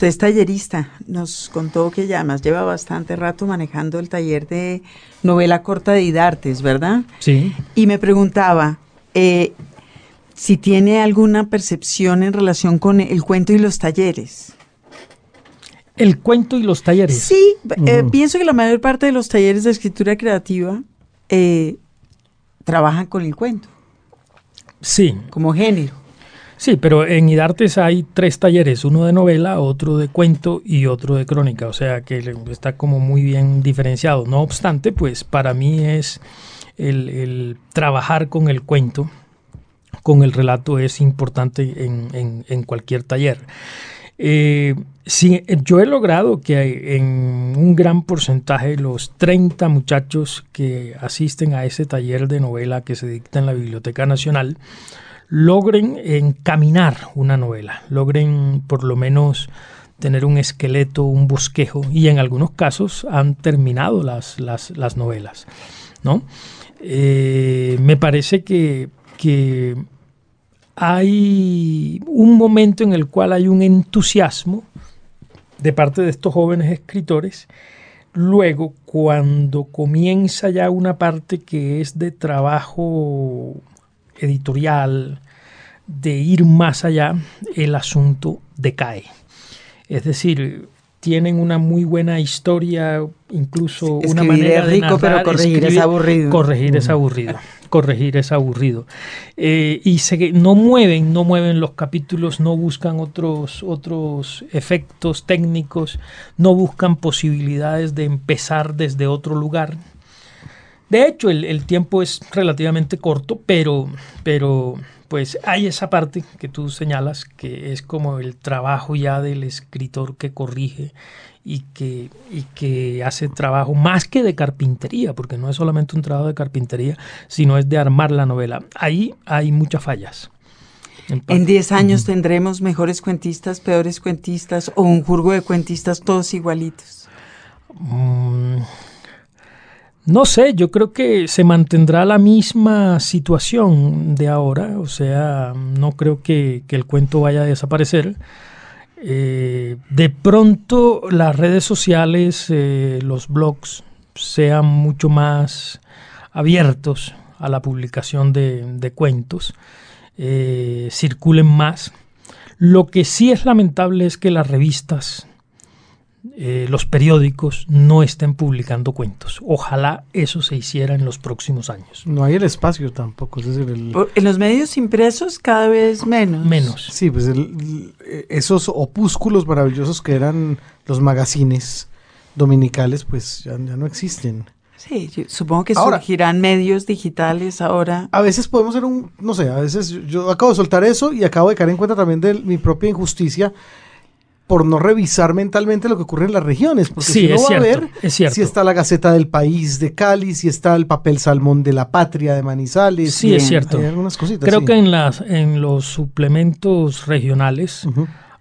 Usted es tallerista, nos contó que ya además lleva bastante rato manejando el taller de novela corta de Idartes, ¿verdad? Sí. Y me preguntaba eh, si tiene alguna percepción en relación con el cuento y los talleres. El cuento y los talleres. Sí, eh, pienso que la mayor parte de los talleres de escritura creativa eh, trabajan con el cuento. Sí. Como género. Sí, pero en IDARTES hay tres talleres, uno de novela, otro de cuento y otro de crónica, o sea que está como muy bien diferenciado. No obstante, pues para mí es el, trabajar con el cuento, con el relato es importante en, cualquier taller. Eh, sí, yo he logrado que en un gran porcentaje los 30 muchachos que asisten a ese taller de novela que se dicta en la Biblioteca Nacional, logren encaminar una novela, logren por lo menos tener un esqueleto, un bosquejo, y en algunos casos han terminado las, las, novelas. ¿no? Eh, me parece que, que hay un momento en el cual hay un entusiasmo de parte de estos jóvenes escritores. Luego, cuando comienza ya una parte que es de trabajo editorial, de ir más allá, el asunto decae. Es decir, tienen una muy buena historia, incluso una manera de rico, pero corregir es aburrido. Corregir es aburrido. Corregir es aburrido. Eh, y se, no mueven, no mueven los capítulos, no buscan otros, otros efectos técnicos, no buscan posibilidades de empezar desde otro lugar. De hecho, el, tiempo es relativamente corto, pero, pero pues hay esa parte que tú señalas que es como el trabajo ya del escritor que corrige y que, y que hace trabajo más que de carpintería, porque no es solamente un trabajo de carpintería, sino es de armar la novela. Ahí hay muchas fallas. En 10 años tendremos mejores cuentistas, peores cuentistas o un jurgo de cuentistas todos igualitos. Mm, no sé, yo creo que se mantendrá la misma situación de ahora, o sea, no creo que, el cuento vaya a desaparecer. Eh, de pronto las redes sociales, eh, los blogs, sean mucho más abiertos a la publicación de, cuentos, eh, circulen más. Lo que sí es lamentable es que las revistas eh, los periódicos no estén publicando cuentos. Ojalá eso se hiciera en los próximos años. No hay el espacio tampoco. En los medios impresos cada vez menos. Menos. Sí, pues esos opúsculos maravillosos que eran los magazines dominicales, pues ya, no existen. Sí, supongo que surgirán medios digitales ahora. A veces podemos ser un, no sé, a veces yo acabo de soltar eso y acabo de caer en cuenta también de mi propia injusticia por no revisar mentalmente lo que ocurre en las regiones, porque si no va a ver si está la Gaceta del País de Cali, si está el papel Salmón de la Patria de Manizales. Sí, es cierto. Creo que en, las, en los suplementos regionales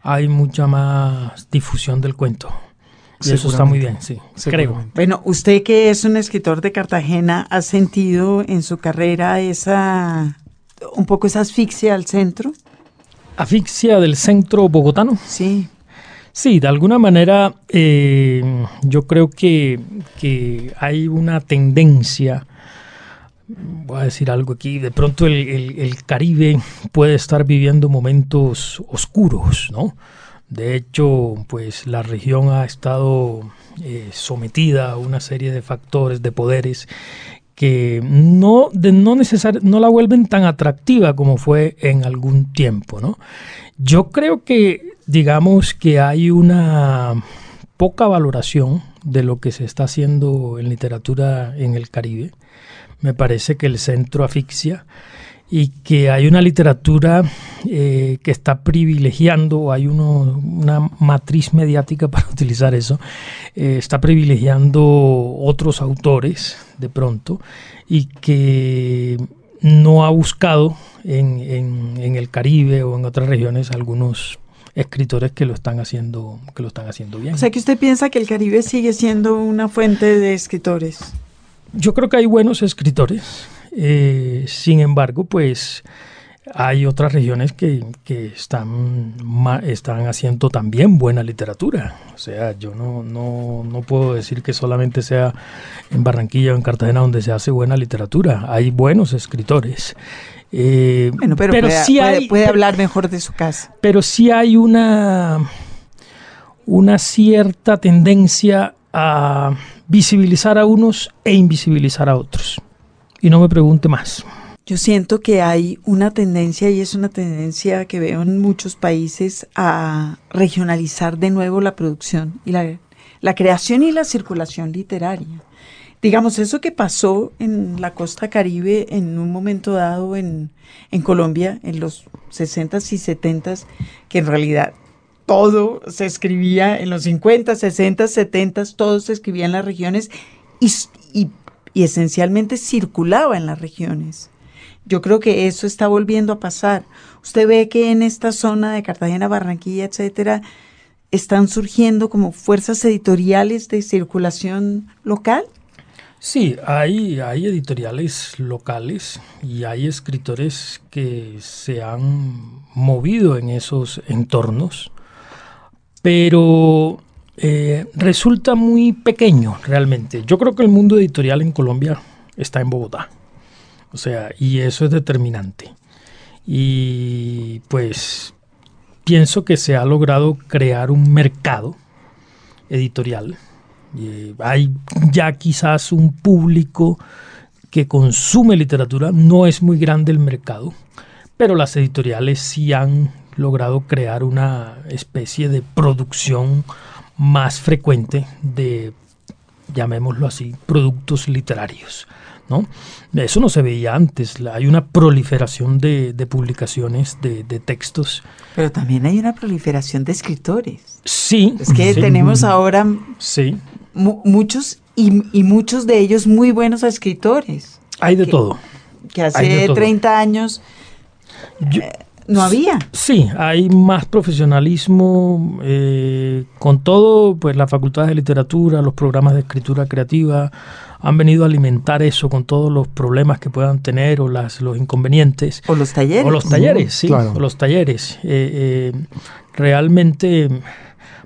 hay mucha más difusión del cuento. Y eso está muy bien, sí, creo. Bueno, usted que es un escritor de Cartagena, ¿ha sentido en su carrera esa un poco esa asfixia al centro? ¿Asfixia del centro bogotano? Sí. Sí, de alguna manera eh, yo creo que, hay una tendencia, voy a decir algo aquí, de pronto el, Caribe puede estar viviendo momentos oscuros, ¿no? De hecho, pues la región ha estado eh, sometida a una serie de factores, de poderes que no, de no, no la vuelven tan atractiva como fue en algún tiempo, ¿no? Yo creo que, digamos, que hay una poca valoración de lo que se está haciendo en literatura en el Caribe. Me parece que el centro asfixia y que hay una literatura eh, que está privilegiando, hay una matriz mediática para utilizar eso, eh, está privilegiando otros autores de pronto y que no ha buscado en, en, el Caribe o en otras regiones algunos escritores que lo están haciendo que lo están haciendo bien. O sea que usted piensa que el Caribe sigue siendo una fuente de escritores. Yo creo que hay buenos escritores. Eh, sin embargo, pues hay otras regiones que, están, están haciendo también buena literatura. O sea, yo no, no, puedo decir que solamente sea en Barranquilla o en Cartagena donde se hace buena literatura. Hay buenos escritores. Eh, bueno, pero, puede, sí hay, puede, hablar mejor de su casa. Pero sí hay una, una cierta tendencia a visibilizar a unos e invisibilizar a otros. Y no me pregunte más. Yo siento que hay una tendencia, y es una tendencia que veo en muchos países, a regionalizar de nuevo la producción y la, la creación y la circulación literaria. Digamos, eso que pasó en la costa caribe en un momento dado en, Colombia, en los 60s y 70s, que en realidad todo se escribía en los 50, 60, 70, todo se escribía en las regiones y, y, y esencialmente circulaba en las regiones. Yo creo que eso está volviendo a pasar. Usted ve que en esta zona de Cartagena, Barranquilla, etcétera, están surgiendo como fuerzas editoriales de circulación local. Sí, hay, hay editoriales locales y hay escritores que se han movido en esos entornos, pero eh, resulta muy pequeño realmente. Yo creo que el mundo editorial en Colombia está en Bogotá. O sea, y eso es determinante. Y pues pienso que se ha logrado crear un mercado editorial. Hay ya quizás un público que consume literatura, no es muy grande el mercado, pero las editoriales sí han logrado crear una especie de producción más frecuente de, llamémoslo así, productos literarios. ¿no? Eso no se veía antes, hay una proliferación de, publicaciones, de, textos. Pero también hay una proliferación de escritores. Sí. Es que tenemos ahora sí. Muchos y, muchos de ellos muy buenos escritores. Hay de todo. Que hace 30 años... Eh, no había. Sí, hay más profesionalismo, eh, con todo, pues la Facultad de Literatura, los programas de escritura creativa, han venido a alimentar eso con todos los problemas que puedan tener o las, los inconvenientes. O los talleres. O los talleres, sí, o los talleres. Eh, eh, realmente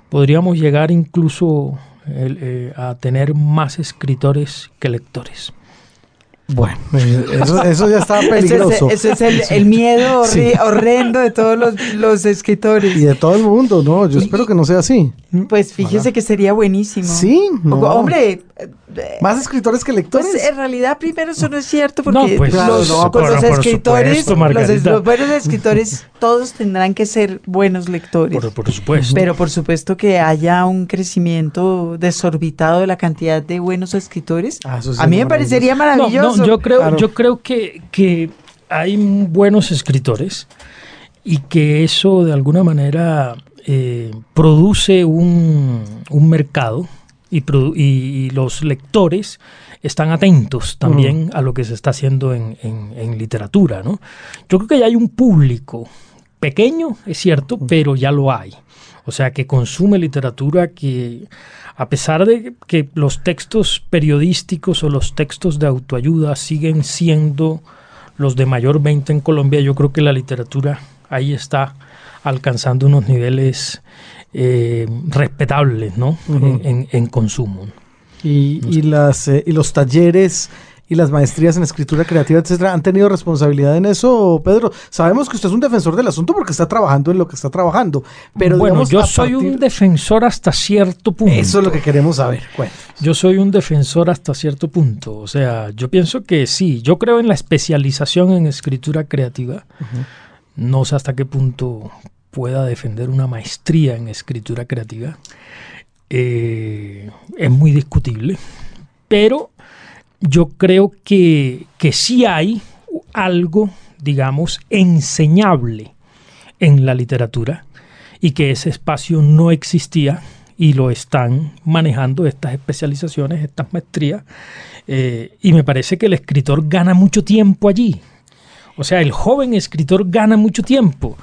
podríamos llegar incluso eh, a tener más escritores que lectores. Bueno, eso, ya estaba peligroso. Ese es, el, miedo horrendo de todos los, escritores. Y de todo el mundo, ¿no? Yo espero que no sea así. Pues fíjese que sería buenísimo. Sí, Hombre, más escritores que lectores. Pues en realidad, primero, eso no es cierto, porque pues, los, escritores, los, buenos escritores, todos tendrán que ser buenos lectores. Por, supuesto. Pero por supuesto que haya un crecimiento desorbitado de la cantidad de buenos escritores. Ah, a mí me parecería maravilloso. Yo creo, yo creo que, que hay buenos escritores y que eso de alguna manera eh, produce un, un mercado y, los lectores están atentos también a lo que se está haciendo en, literatura. ¿no? Yo creo que ya hay un público pequeño, es cierto, pero ya lo hay. O sea, que consume literatura que, a pesar de que los textos periodísticos o los textos de autoayuda siguen siendo los de mayor venta en Colombia, yo creo que la literatura ahí está alcanzando unos niveles eh, respetables ¿no? en, consumo. Y, las, eh, y los talleres y las maestrías en escritura creativa, etcétera, ¿han tenido responsabilidad en eso, Pedro? Sabemos que usted es un defensor del asunto porque está trabajando en lo que está trabajando, pero bueno, yo soy un defensor hasta cierto punto. Eso es lo que queremos saber. Yo soy un defensor hasta cierto punto, o sea, yo pienso que sí, yo creo en la especialización en escritura creativa. No sé hasta qué punto pueda defender una maestría en escritura creativa eh, es muy discutible, pero yo creo que, que sí hay algo, digamos, enseñable en la literatura y que ese espacio no existía y lo están manejando estas especializaciones, estas maestrías, eh, y me parece que el escritor gana mucho tiempo allí. O sea, el joven escritor gana mucho tiempo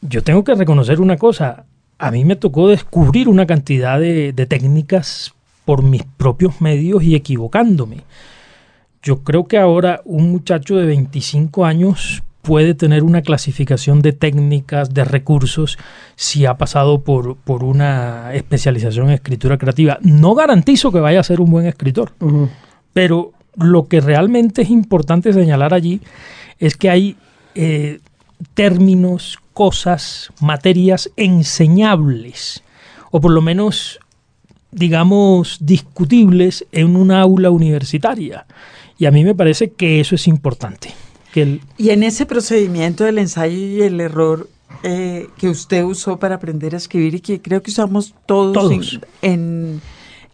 yo tengo que reconocer una cosa. A mí me tocó descubrir una cantidad de, técnicas por mis propios medios y equivocándome. Yo creo que ahora un muchacho de 25 años puede tener una clasificación de técnicas, de recursos, si ha pasado por, por una especialización en escritura creativa. No garantizo que vaya a ser un buen escritor, pero lo que realmente es importante señalar allí es que hay eh, términos, cosas, materias enseñables, o por lo menos, digamos, discutibles en una aula universitaria. Y a mí me parece que eso es importante. Que y en ese procedimiento del ensayo y el error eh, que usted usó para aprender a escribir y que creo que usamos todos, En,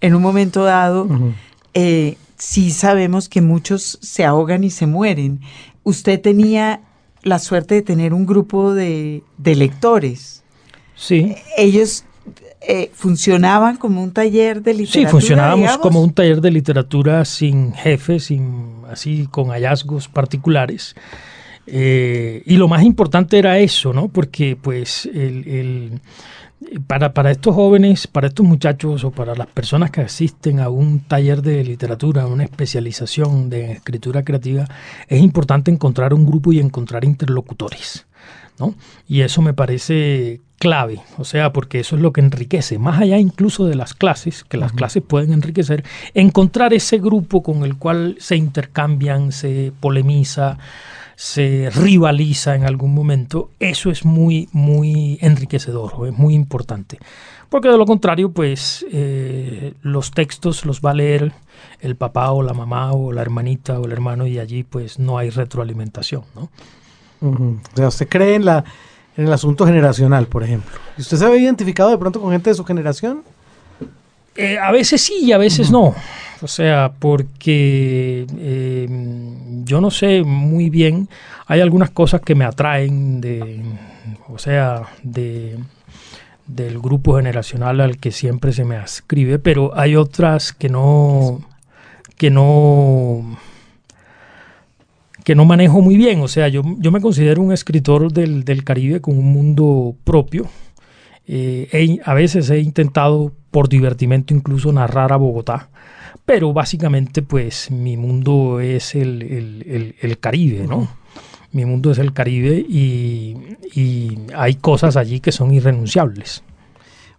un momento dado, eh, sí sabemos que muchos se ahogan y se mueren. Usted tenía la suerte de tener un grupo de, lectores. Sí. Ellos eh, funcionaban como un taller de literatura. Sí, funcionábamos como un taller de literatura sin jefes, sin así con hallazgos particulares. Eh, y lo más importante era eso, ¿no? Porque pues el para, para estos jóvenes, para estos muchachos o para las personas que asisten a un taller de literatura, a una especialización de escritura creativa, es importante encontrar un grupo y encontrar interlocutores. ¿No? Y eso me parece clave, o sea, porque eso es lo que enriquece, más allá incluso de las clases, que las clases pueden enriquecer, encontrar ese grupo con el cual se intercambian, se polemiza, se rivaliza en algún momento, eso es muy, muy enriquecedor, es muy importante. Porque de lo contrario, pues eh, los textos los va a leer el papá o la mamá o la hermanita o el hermano y allí pues no hay retroalimentación, ¿no? O sea, usted cree en, la, en el asunto generacional, por ejemplo. ¿Y usted se ha identificado de pronto con gente de su generación? Eh, a veces sí y a veces no. O sea, porque eh, yo no sé muy bien, hay algunas cosas que me atraen de, o sea, de del grupo generacional al que siempre se me ascribe, pero hay otras que no que no que no manejo muy bien. O sea, yo, yo me considero un escritor del, del Caribe con un mundo propio. Eh, a veces he intentado por divertimento incluso narrar a Bogotá, pero básicamente pues mi mundo es el, Caribe, ¿no? Mi mundo es el Caribe y, hay cosas allí que son irrenunciables.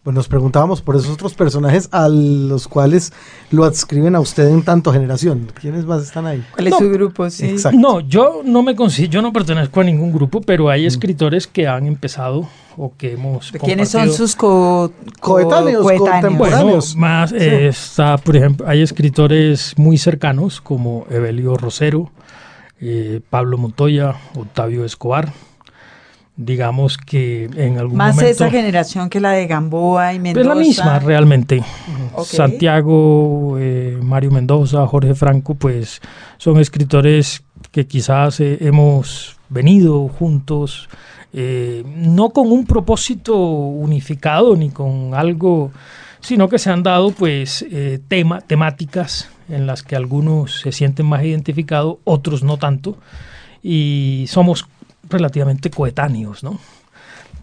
Pues nos preguntábamos por esos otros personajes a los cuales lo adscriben a usted en tanto generación. ¿Quiénes más están ahí? ¿Cuál es su grupo? Sí. No, yo no me consigo, yo no pertenezco a ningún grupo, pero hay mm. escritores que han empezado o que hemos ¿Quiénes son sus coetáneos, Bueno, más está, por ejemplo, hay escritores muy cercanos como Evelio Rosero, eh, Pablo Montoya, Octavio Escobar. Digamos que en algún más momento... Más esa generación que la de Gamboa y Mendoza. Es la misma realmente. Santiago, eh, Mario Mendoza, Jorge Franco, pues son escritores que quizás eh, hemos venido juntos eh, no con un propósito unificado ni con algo, sino que se han dado pues tema, temáticas en las que algunos se sienten más identificados, otros no tanto, y somos relativamente coetáneos, ¿no?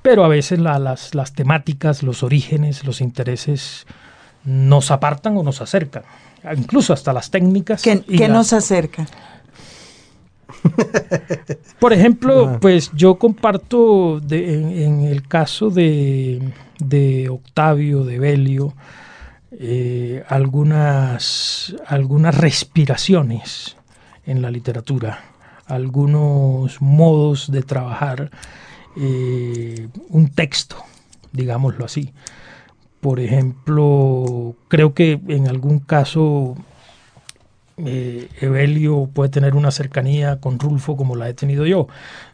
Pero a veces las, las temáticas, los orígenes, los intereses nos apartan o nos acercan, incluso hasta las técnicas. ¿Qué, nos acerca? Por ejemplo, pues yo comparto en, el caso de, Octavio, de Belio, eh, algunas, algunas respiraciones en la literatura, algunos modos de trabajar eh, un texto, digámoslo así. Por ejemplo, creo que en algún caso eh, Evelio puede tener una cercanía con Rulfo como la he tenido yo.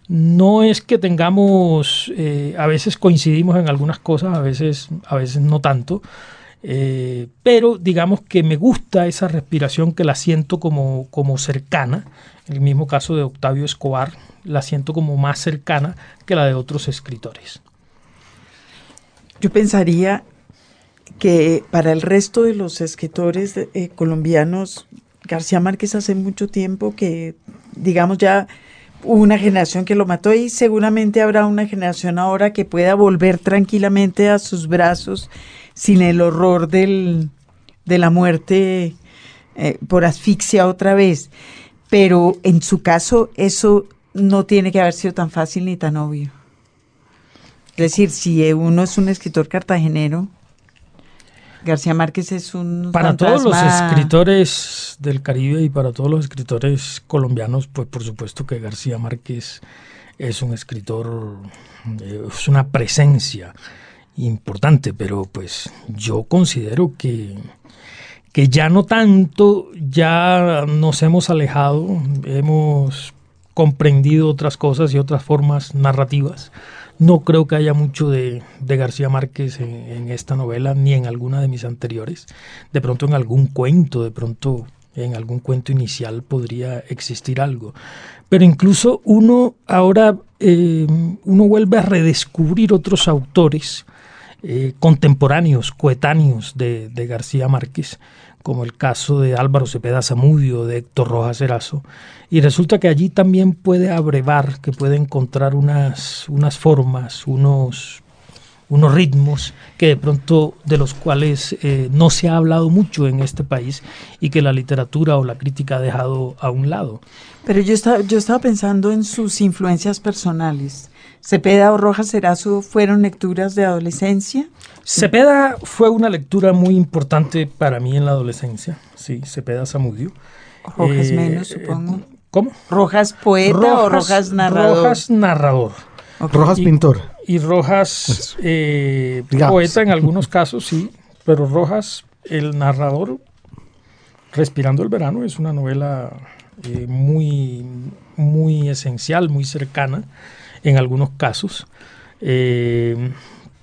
No es que tengamos, eh, a veces coincidimos en algunas cosas, a veces, a veces no tanto, eh, pero digamos que me gusta esa respiración que la siento como, como cercana. El mismo caso de Octavio Escobar, la siento como más cercana que la de otros escritores. Yo pensaría que para el resto de los escritores colombianos García Márquez hace mucho tiempo que, digamos, ya una generación que lo mató y seguramente habrá una generación ahora que pueda volver tranquilamente a sus brazos sin el horror del, de la muerte eh, por asfixia otra vez. Pero en su caso eso no tiene que haber sido tan fácil ni tan obvio. Es decir, si uno es un escritor cartagenero, García Márquez es un... Para todos los escritores del Caribe y para todos los escritores colombianos, pues por supuesto que García Márquez es un escritor, eh, es una presencia importante, pero pues yo considero que, que ya no tanto, ya nos hemos alejado, hemos comprendido otras cosas y otras formas narrativas no creo que haya mucho de, García Márquez en, esta novela ni en alguna de mis anteriores. De pronto en algún cuento, de pronto en algún cuento inicial podría existir algo. Pero incluso uno ahora, eh, uno vuelve a redescubrir otros autores eh, contemporáneos, coetáneos de, de García Márquez, como el caso de Álvaro Cepeda Zamudio, de Héctor Rojas Erazo, y resulta que allí también puede abrevar, que puede encontrar unas, unas formas, unos, unos ritmos que de pronto de los cuales eh, no se ha hablado mucho en este país y que la literatura o la crítica ha dejado a un lado. Pero yo estaba, yo estaba pensando en sus influencias personales. Cepeda o Rojas Erazo fueron lecturas de adolescencia. Cepeda fue una lectura muy importante para mí en la adolescencia, sí, Cepeda Zamudio. Rojas eh, menos, supongo. ¿Cómo? ¿Rojas poeta o Rojas narrador? Rojas narrador. Rojas pintor. Y Rojas eh, poeta en algunos casos, sí, pero Rojas, el narrador, Respirando el Verano, es una novela eh, muy, muy esencial, muy cercana en algunos casos. Eh,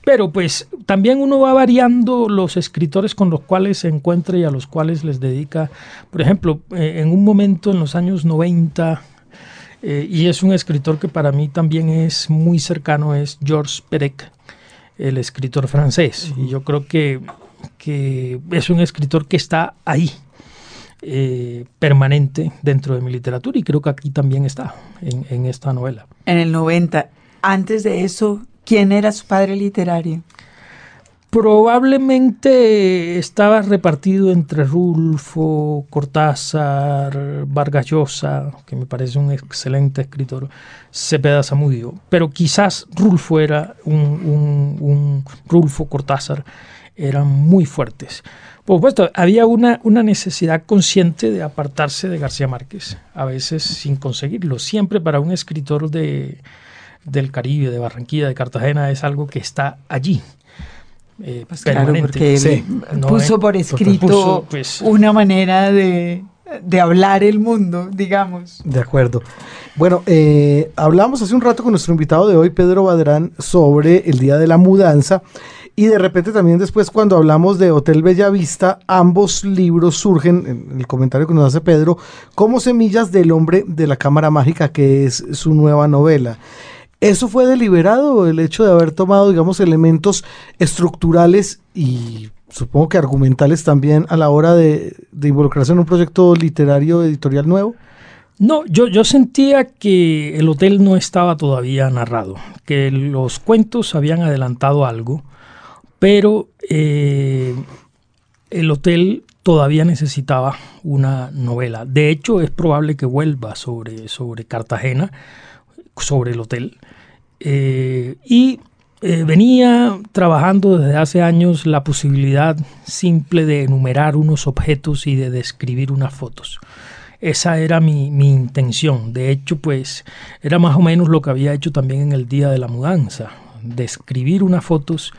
pero pues también uno va variando los escritores con los cuales se encuentra y a los cuales les dedica. Por ejemplo, eh, en un momento en los años 90, eh, y es un escritor que para mí también es muy cercano, es Georges Perec, el escritor francés. Y yo creo que, que es un escritor que está ahí, eh, permanente dentro de mi literatura y creo que aquí también está en, en, esta novela. En el 90. Antes de eso, ¿Quién era su padre literario? Probablemente estaba repartido entre Rulfo, Cortázar, Vargas Llosa, que me parece un excelente escritor, Cepeda Zamudio, pero quizás Rulfo era un, un, Rulfo, Cortázar, eran muy fuertes. Por supuesto, había una, una necesidad consciente de apartarse de García Márquez, a veces sin conseguirlo. Siempre para un escritor de, del Caribe, de Barranquilla, de Cartagena, es algo que está allí. Eh, pues claro, porque puso por escrito pues, una manera de, hablar el mundo, digamos. De acuerdo. Bueno, eh, hablamos hace un rato con nuestro invitado de hoy, Pedro Badrán, sobre el Día de la Mudanza. Y de repente también después cuando hablamos de Hotel Bellavista, ambos libros surgen, en el comentario que nos hace Pedro, como semillas del hombre de la cámara mágica, que es su nueva novela. ¿Eso fue deliberado, el hecho de haber tomado, digamos, elementos estructurales y supongo que argumentales también a la hora de, involucrarse en un proyecto literario editorial nuevo? No, yo, yo sentía que el hotel no estaba todavía narrado, que los cuentos habían adelantado algo, pero eh, el hotel todavía necesitaba una novela. De hecho, es probable que vuelva sobre, sobre Cartagena, sobre el hotel. Eh, y eh, venía trabajando desde hace años la posibilidad simple de enumerar unos objetos y de describir unas fotos. Esa era mi, intención. De hecho, pues era más o menos lo que había hecho también en el día de la mudanza. Describir unas fotos,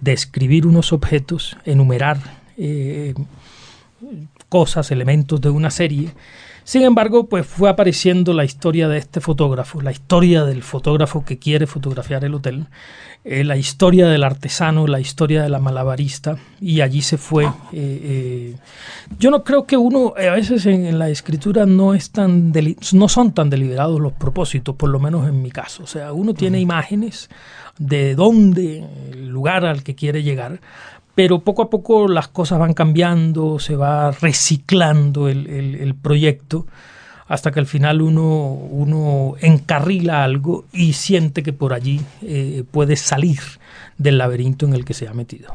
describir unos objetos, enumerar eh, cosas, elementos de una serie sin embargo, pues fue apareciendo la historia de este fotógrafo, la historia del fotógrafo que quiere fotografiar el hotel, eh, la historia del artesano, la historia de la malabarista, y allí se fue. Eh, eh, yo no creo que uno, a veces en, la escritura no, es tan no son tan deliberados los propósitos, por lo menos en mi caso. O sea, uno tiene imágenes de dónde, el lugar al que quiere llegar, pero poco a poco las cosas van cambiando, se va reciclando el, proyecto, hasta que al final uno, uno, encarrila algo y siente que por allí eh, puede salir del laberinto en el que se ha metido.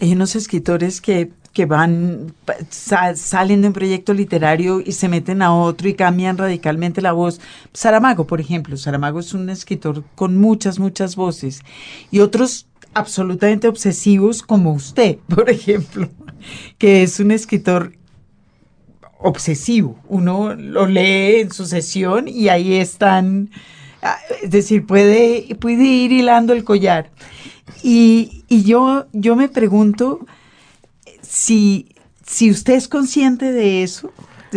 Hay unos escritores que, que van, salen de un proyecto literario y se meten a otro y cambian radicalmente la voz. Saramago, por ejemplo. Saramago es un escritor con muchas, muchas voces. Y otros absolutamente obsesivos como usted, por ejemplo, que es un escritor obsesivo. Uno lo lee en su sesión y ahí están, ah, es decir, puede, puede ir hilando el collar. Y, yo, yo me pregunto si, si usted es consciente de eso,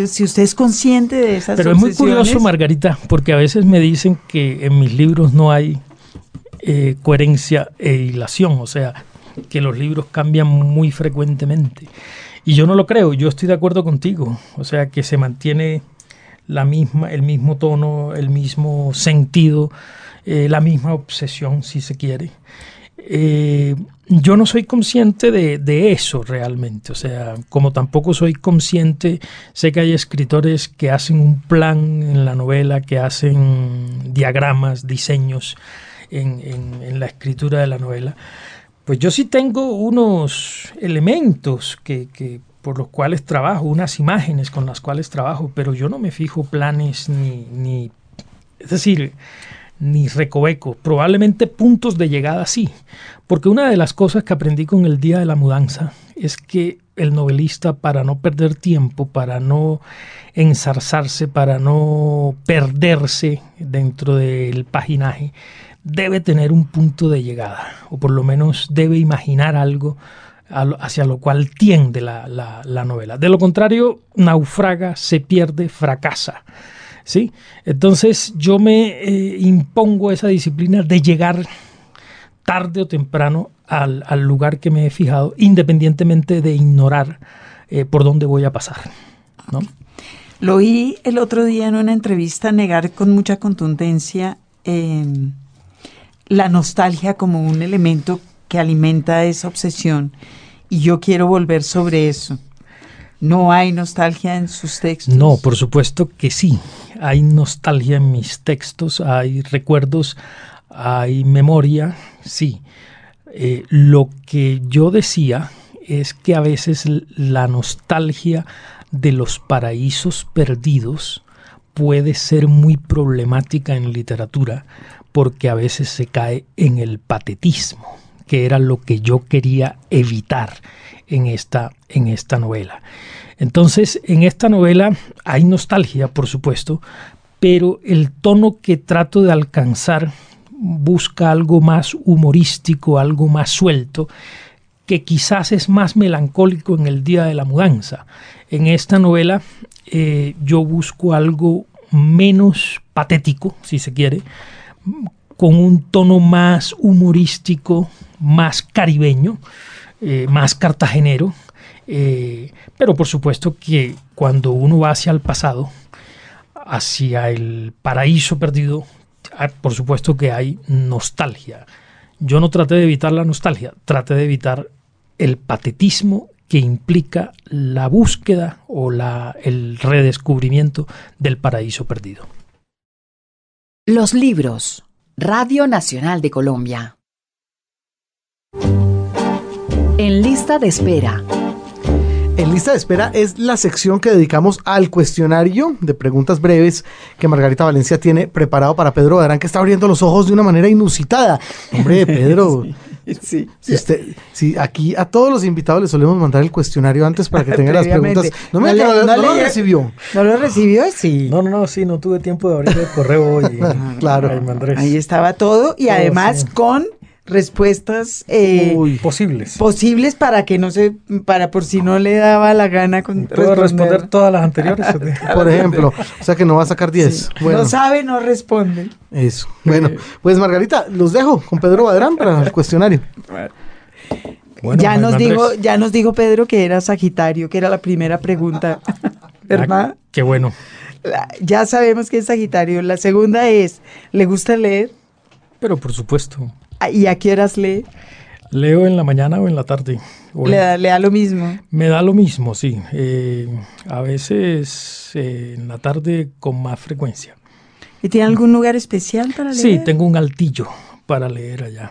si usted es consciente de esas Pero es muy curioso, Margarita, porque a veces me dicen que en mis libros no hay eh, coherencia e hilación, o sea, que los libros cambian muy frecuentemente. Y yo no lo creo, yo estoy de acuerdo contigo, o sea, que se mantiene la misma, el mismo tono, el mismo sentido, eh, la misma obsesión, si se quiere. Eh, yo no soy consciente de, de, eso realmente, o sea, como tampoco soy consciente, sé que hay escritores que hacen un plan en la novela, que hacen diagramas, diseños en, la escritura de la novela, pues yo sí tengo unos elementos que, por los cuales trabajo, unas imágenes con las cuales trabajo, pero yo no me fijo planes ni, ni es decir, ni recoveco, probablemente puntos de llegada sí, porque una de las cosas que aprendí con el día de la mudanza es que el novelista para no perder tiempo, para no ensarzarse, para no perderse dentro del paginaje, debe tener un punto de llegada, o por lo menos debe imaginar algo hacia lo cual tiende la, novela. De lo contrario, naufraga, se pierde, fracasa. ¿sí? Entonces yo me eh, impongo esa disciplina de llegar tarde o temprano al, lugar que me he fijado, independientemente de ignorar eh, por dónde voy a pasar. Lo oí el otro día en una entrevista negar con mucha contundencia la nostalgia como un elemento que alimenta esa obsesión y yo quiero volver sobre eso. ¿No hay nostalgia en sus textos? No, por supuesto que sí. Hay nostalgia en mis textos, hay recuerdos, hay memoria, sí. Eh, lo que yo decía es que a veces la nostalgia de los paraísos perdidos puede ser muy problemática en literatura porque a veces se cae en el patetismo, que era lo que yo quería evitar en esta, en esta novela. Entonces, en esta novela hay nostalgia, por supuesto, pero el tono que trato de alcanzar busca algo más humorístico, algo más suelto, que quizás es más melancólico en el día de la mudanza. En esta novela eh, yo busco algo menos patético, si se quiere, con un tono más humorístico, más caribeño, eh, más cartagenero, eh, pero por supuesto que cuando uno va hacia el pasado, hacia el paraíso perdido, ah, por supuesto que hay nostalgia. Yo no traté de evitar la nostalgia, traté de evitar el patetismo que implica la búsqueda o la, el redescubrimiento del paraíso perdido. Los libros. Radio Nacional de Colombia. En lista de espera. En lista de espera es la sección que dedicamos al cuestionario de preguntas breves que Margarita Valencia tiene preparado para Pedro Badrán, que está abriendo los ojos de una manera inusitada. Hombre, Pedro, Sí. Si, usted, si aquí a todos los invitados les solemos mandar el cuestionario antes para que tengan las preguntas. No me no, lo recibió. ¿No lo recibió? Sí. No, no, no, sí, no tuve tiempo de abrir el correo y, claro. Ahí estaba todo y además con respuestas eh, posibles. posibles para que no se para por si no le daba la gana con puedo responder, todas las anteriores por ejemplo o sea que no va a sacar 10 no sabe no responde. Eso. Bueno pues Margarita los dejo con Pedro Badrán para el cuestionario. Ya nos dijo ya nos dijo Pedro que era Sagitario que era la primera pregunta. Verdad ah, qué bueno. Ya sabemos que es Sagitario. La segunda es le gusta leer pero por supuesto ¿Y a qué horas lee? Leo en la mañana o en la tarde. ¿Le, da, lo mismo? Me da lo mismo, sí. Eh, a veces eh, en la tarde con más frecuencia. ¿Y tiene algún lugar especial para leer? Sí, tengo un altillo para leer allá.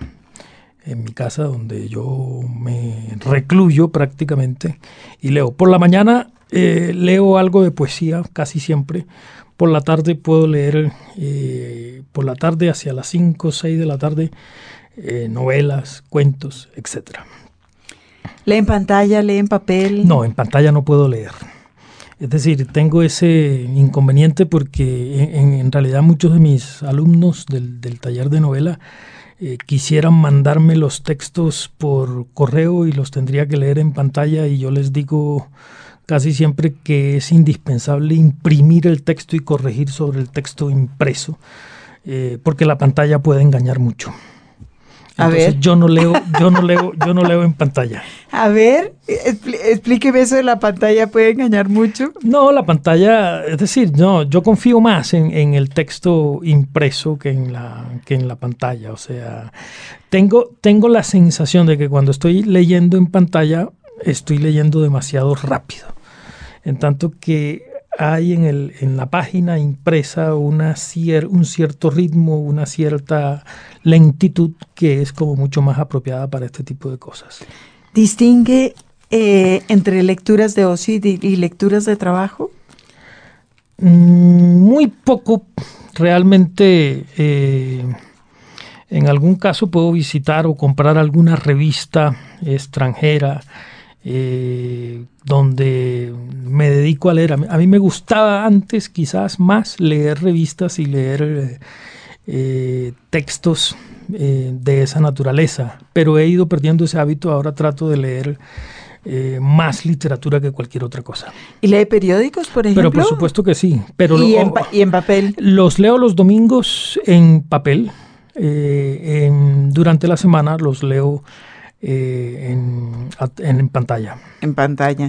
En mi casa donde yo me recluyo prácticamente y leo. Por la mañana eh, leo algo de poesía, casi siempre. Por la tarde puedo leer, eh, por la tarde hacia las 5 o 6 de la tarde, eh, novelas, cuentos, etc. ¿Lee en pantalla, lee en papel? No, en pantalla no puedo leer. Es decir, tengo ese inconveniente porque en, realidad muchos de mis alumnos del, taller de novela eh, quisieran mandarme los textos por correo y los tendría que leer en pantalla y yo les digo casi siempre que es indispensable imprimir el texto y corregir sobre el texto impreso, eh, porque la pantalla puede engañar mucho. Entonces yo no leo, yo no leo, yo no leo en pantalla. A ver, explíqueme eso de la pantalla, ¿puede engañar mucho? No, la pantalla, es decir, no, yo confío más en, el texto impreso que en la, que en la pantalla. O sea, tengo, tengo la sensación de que cuando estoy leyendo en pantalla, estoy leyendo demasiado rápido. En tanto que hay en, el, en la página impresa una un cierto ritmo, una cierta lentitud que es como mucho más apropiada para este tipo de cosas. ¿Distingue eh, entre lecturas de ocio y, lecturas de trabajo? Mm, muy poco. Realmente, eh, en algún caso puedo visitar o comprar alguna revista extranjera eh, donde me dedico a leer. A mí, me gustaba antes quizás más leer revistas y leer eh, textos eh, de esa naturaleza, pero he ido perdiendo ese hábito, ahora trato de leer más literatura que cualquier otra cosa. ¿Y lee periódicos, por ejemplo? Pero por supuesto que sí. Pero ¿Y, en, ¿y en papel? Los leo los domingos en papel. durante la semana los leo eh, en, pantalla. En pantalla.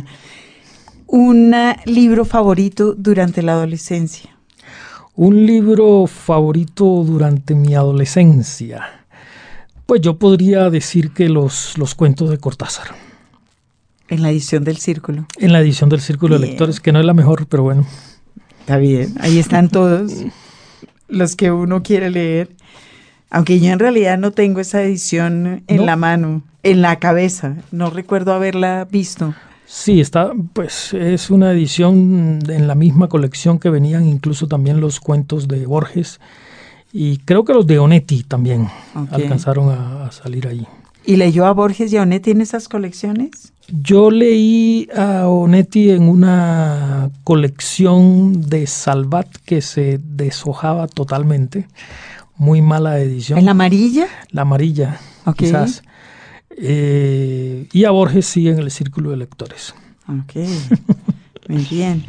¿Un libro favorito durante la adolescencia? Un libro favorito durante mi adolescencia. Pues yo podría decir que los, los cuentos de Cortázar. En la edición del Círculo. En la edición del Círculo de Lectores, que no es la mejor, pero bueno. Está bien, ahí están todos los que uno quiere leer. Aunque yo en realidad no tengo esa edición en la mano, en la cabeza. No recuerdo haberla visto. Sí, está, pues es una edición en la misma colección que venían incluso también los cuentos de Borges y creo que los de Onetti también alcanzaron a, salir ahí. ¿Y leyó a Borges y a Onetti en esas colecciones? Yo leí a Onetti en una colección de Salvat que se deshojaba totalmente muy mala edición. ¿En la amarilla? La amarilla, quizás. Eh, y a Borges sigue en el círculo de lectores. Ok, muy bien.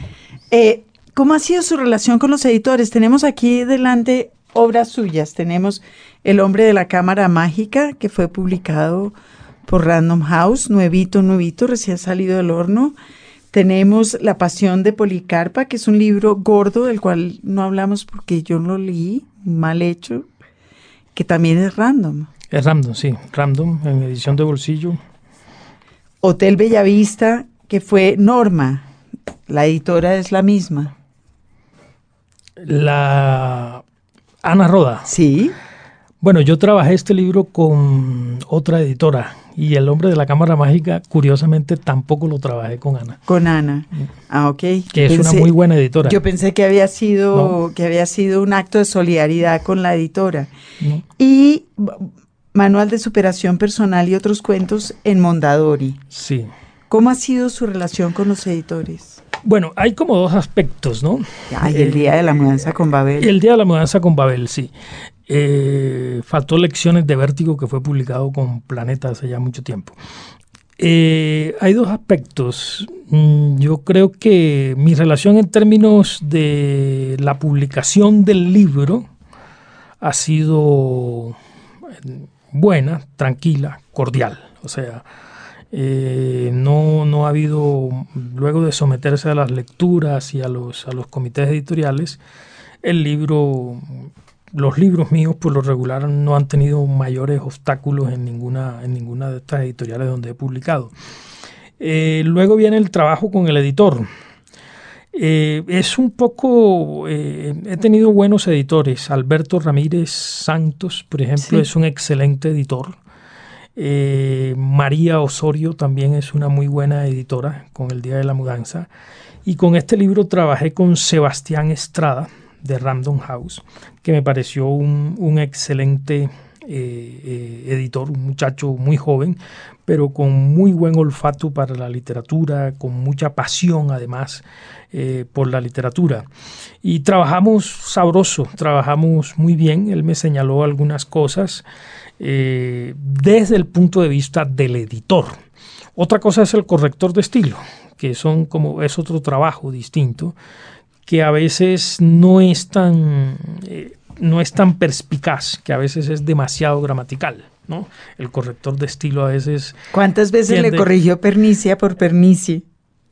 Eh, ¿Cómo ha sido su relación con los editores? Tenemos aquí delante obras suyas. Tenemos El hombre de la cámara mágica, que fue publicado por Random House, nuevito, nuevito, recién salido del horno. Tenemos La pasión de Policarpa, que es un libro gordo del cual no hablamos porque yo lo leí, mal hecho, que también es random. Es random, sí, random, en edición de bolsillo. Hotel Bellavista, que fue Norma, la editora es la misma. La Ana Roda. Sí. Bueno, yo trabajé este libro con otra editora, y El hombre de la cámara mágica, curiosamente, tampoco lo trabajé con Ana. Con Ana. Ah, ok. Que es una muy buena editora. Yo pensé que había sido, que había sido un acto de solidaridad con la editora. Y Manual de Superación Personal y otros cuentos en Mondadori. Sí. ¿Cómo ha sido su relación con los editores? Bueno, hay como dos aspectos, ¿no? Ay, el día de la mudanza con Babel. El día de la mudanza con Babel, sí. Eh, faltó Lecciones de Vértigo, que fue publicado con Planeta hace ya mucho tiempo. Eh, hay dos aspectos. Mm, yo creo que mi relación en términos de la publicación del libro ha sido eh, buena, tranquila, cordial. O sea, no, no, ha habido, luego de someterse a las lecturas y a los, a los comités editoriales, el libro los libros míos por lo regular no han tenido mayores obstáculos en ninguna, en ninguna de estas editoriales donde he publicado. Eh, luego viene el trabajo con el editor. Eh, es un poco, eh, he tenido buenos editores. Alberto Ramírez Santos, por ejemplo, es un excelente editor. María Osorio también es una muy buena editora con El Día de la Mudanza. Y con este libro trabajé con Sebastián Estrada de Random House, que me pareció un, excelente eh, eh, editor, un muchacho muy joven, pero con muy buen olfato para la literatura, con mucha pasión además por la literatura. Y trabajamos sabroso, trabajamos muy bien, él me señaló algunas cosas eh, desde el punto de vista del editor. Otra cosa es el corrector de estilo, que son como es otro trabajo distinto, que a veces no es tan eh, no es tan perspicaz, que a veces es demasiado gramatical. ¿no? El corrector de estilo a veces. ¿Cuántas veces le corrigió pernicia por pernicie?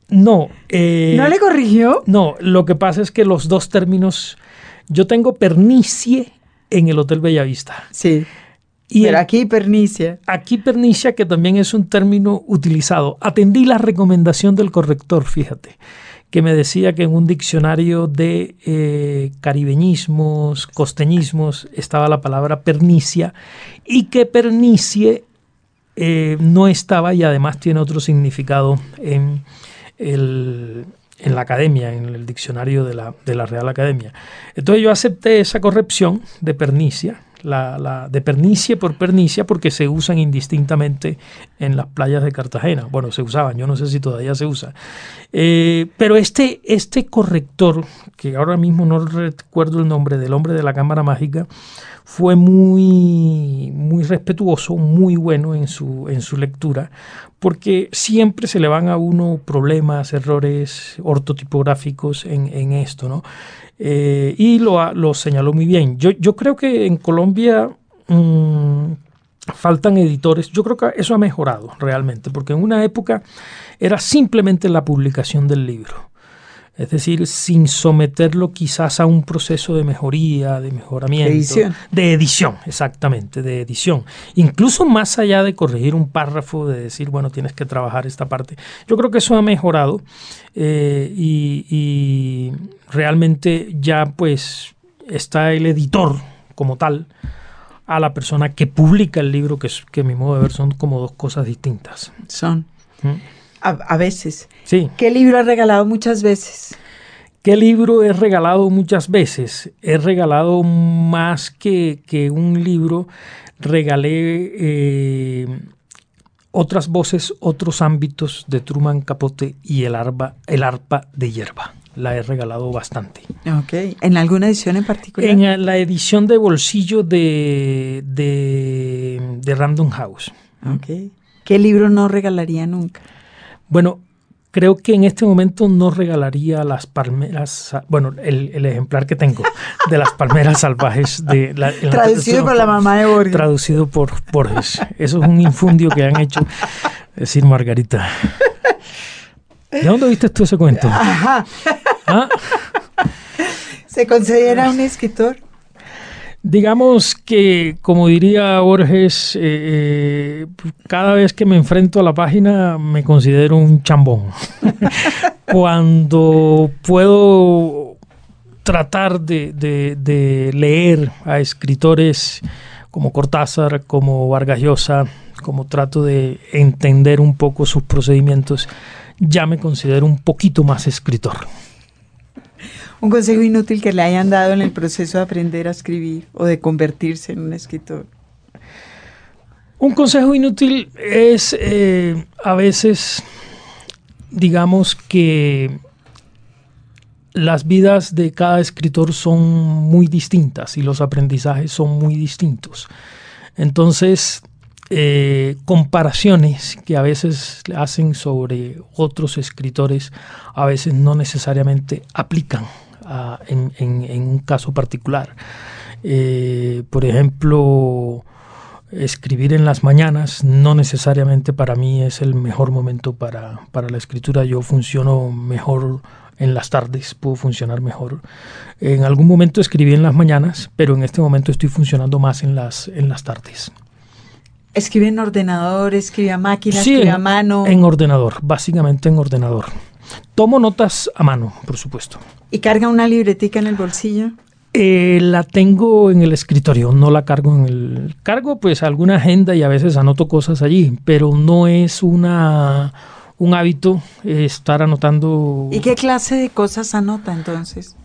No. Eh, ¿No le corrigió? No, lo que pasa es que los dos términos. Yo tengo pernicie en el Hotel Bellavista. Sí. Y Pero aquí pernicia. Aquí pernicia, que también es un término utilizado. Atendí la recomendación del corrector, fíjate, que me decía que en un diccionario de eh, caribeñismos, costeñismos, estaba la palabra pernicia y que pernicie eh, no estaba y además tiene otro significado en, el, en la academia, en el diccionario de la, de la Real Academia. Entonces yo acepté esa corrección de pernicia la, de pernicia por pernicia porque se usan indistintamente en las playas de Cartagena. Bueno, se usaban, yo no sé si todavía se usa. Eh, pero este, este corrector, que ahora mismo no recuerdo el nombre del hombre de la cámara mágica, fue muy, muy respetuoso, muy bueno en su, en su lectura, porque siempre se le van a uno problemas, errores ortotipográficos en, en esto, ¿no? Eh, y lo, lo, señaló muy bien. Yo, yo creo que en Colombia mm, faltan editores. Yo creo que eso ha mejorado realmente, porque en una época era simplemente la publicación del libro es decir, sin someterlo quizás a un proceso de mejoría, de mejoramiento. De edición. De edición, exactamente, de edición. Incluso más allá de corregir un párrafo, de decir, bueno, tienes que trabajar esta parte. Yo creo que eso ha mejorado eh, y, realmente ya pues está el editor como tal a la persona que publica el libro, que, que a mi modo de ver son como dos cosas distintas. Son. ¿Mm? A, veces. Sí. ¿Qué libro has regalado muchas veces? ¿Qué libro he regalado muchas veces? He regalado más que, un libro. Regalé eh, otras voces, otros ámbitos de Truman Capote y el arpa, el arpa de hierba. La he regalado bastante. Ok. ¿En alguna edición en particular? En la edición de bolsillo de, de, de Random House. Ok. ¿Qué libro no regalaría nunca? Bueno, creo que en este momento no regalaría las palmeras, bueno, el, ejemplar que tengo de las palmeras salvajes de la, traducido por la mamá de Borges. Traducido por Borges. Eso es un infundio que han hecho decir Margarita. ¿De dónde viste tú ese cuento? Ajá. ¿Ah? ¿Se considera un escritor? Digamos que, como diría Borges, eh, eh, cada vez que me enfrento a la página me considero un chambón. Cuando puedo tratar de, leer a escritores como Cortázar, como Vargas Llosa, como trato de entender un poco sus procedimientos, ya me considero un poquito más escritor un consejo inútil que le hayan dado en el proceso de aprender a escribir o de convertirse en un escritor. Un consejo inútil es eh, a veces, digamos que las vidas de cada escritor son muy distintas y los aprendizajes son muy distintos. Entonces, eh, comparaciones que a veces hacen sobre otros escritores a veces no necesariamente aplican en, un caso particular. Eh, por ejemplo, escribir en las mañanas no necesariamente para mí es el mejor momento para, la escritura. Yo funciono mejor en las tardes, puedo funcionar mejor. En algún momento escribí en las mañanas, pero en este momento estoy funcionando más en las, en las tardes. ¿Escribe en ordenador, escribe a máquina, escribe a mano? En ordenador, básicamente en ordenador. Tomo notas a mano, por supuesto. ¿Y carga una libretica en el bolsillo? Eh, la tengo en el escritorio, no la cargo en el... Cargo pues alguna agenda y a veces anoto cosas allí, pero no es una un hábito estar anotando... ¿Y qué clase de cosas anota entonces?